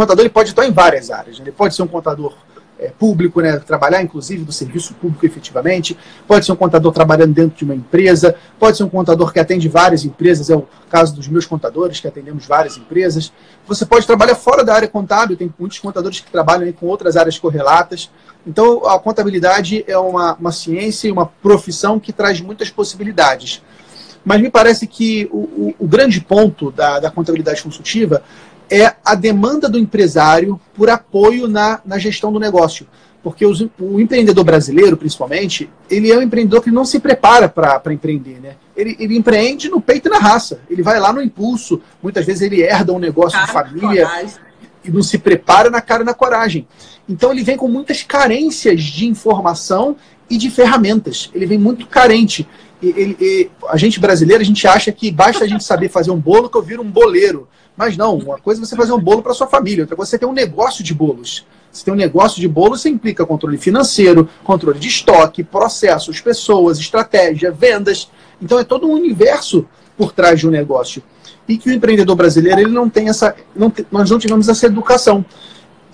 contador ele pode atuar em várias áreas. Né? Ele pode ser um contador é, público, né, trabalhar inclusive do serviço público efetivamente, pode ser um contador trabalhando dentro de uma empresa, pode ser um contador que atende várias empresas, é o caso dos meus contadores, que atendemos várias empresas. Você pode trabalhar fora da área contábil, tem muitos contadores que trabalham com outras áreas correlatas. Então, a contabilidade é uma, uma ciência e uma profissão que traz muitas possibilidades. Mas me parece que o, o, o grande ponto da, da contabilidade consultiva é a demanda do empresário por apoio na, na gestão do negócio. Porque os, o empreendedor brasileiro, principalmente, ele é um empreendedor que não se prepara para empreender. Né? Ele, ele, empreende no peito e na raça. Ele vai lá no impulso. Muitas vezes ele herda um negócio de família e não se prepara na cara e na coragem. Então ele vem com muitas carências de informação e de ferramentas. Ele vem muito carente. Ele, ele, a gente brasileiro, a gente acha que basta a gente saber fazer um bolo que eu viro um boleiro. Mas não, uma coisa é você fazer um bolo para sua família, outra coisa é você ter um negócio de bolos. Se tem um negócio de bolo, você implica controle financeiro, controle de estoque, processos, pessoas, estratégia, vendas. Então é todo um universo por trás de um negócio. E que o empreendedor brasileiro ele não tem essa. Não, nós não tivemos essa educação.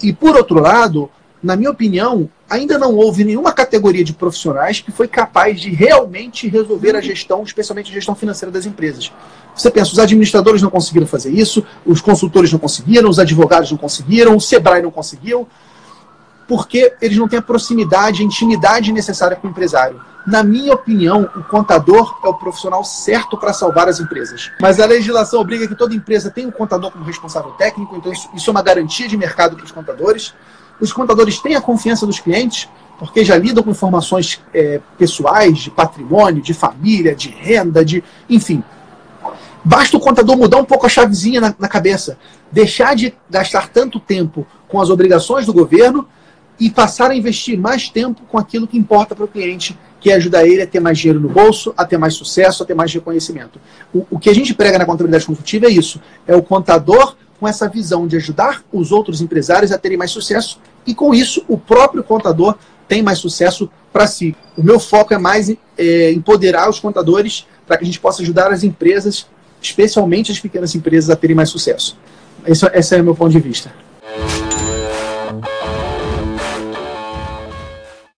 E por outro lado, na minha opinião, ainda não houve nenhuma categoria de profissionais que foi capaz de realmente resolver a gestão, especialmente a gestão financeira das empresas. Você pensa, os administradores não conseguiram fazer isso, os consultores não conseguiram, os advogados não conseguiram, o Sebrae não conseguiu, porque eles não têm a proximidade, a intimidade necessária com o empresário. Na minha opinião, o contador é o profissional certo para salvar as empresas. Mas a legislação obriga que toda empresa tenha um contador como responsável técnico, então isso, é uma garantia de mercado para os contadores. Os contadores têm a confiança dos clientes, porque já lidam com informações é, pessoais, de patrimônio, de família, de renda, de. enfim. Basta o contador mudar um pouco a chavezinha na, na cabeça, deixar de gastar tanto tempo com as obrigações do governo e passar a investir mais tempo com aquilo que importa para o cliente, que é ajudar ele a ter mais dinheiro no bolso, a ter mais sucesso, a ter mais reconhecimento. O, o que a gente prega na contabilidade consultiva é isso: é o contador com essa visão de ajudar os outros empresários a terem mais sucesso e, com isso, o próprio contador tem mais sucesso para si. O meu foco é mais é, empoderar os contadores para que a gente possa ajudar as empresas, especialmente as pequenas empresas, a terem mais sucesso. Esse, esse é o meu ponto de vista.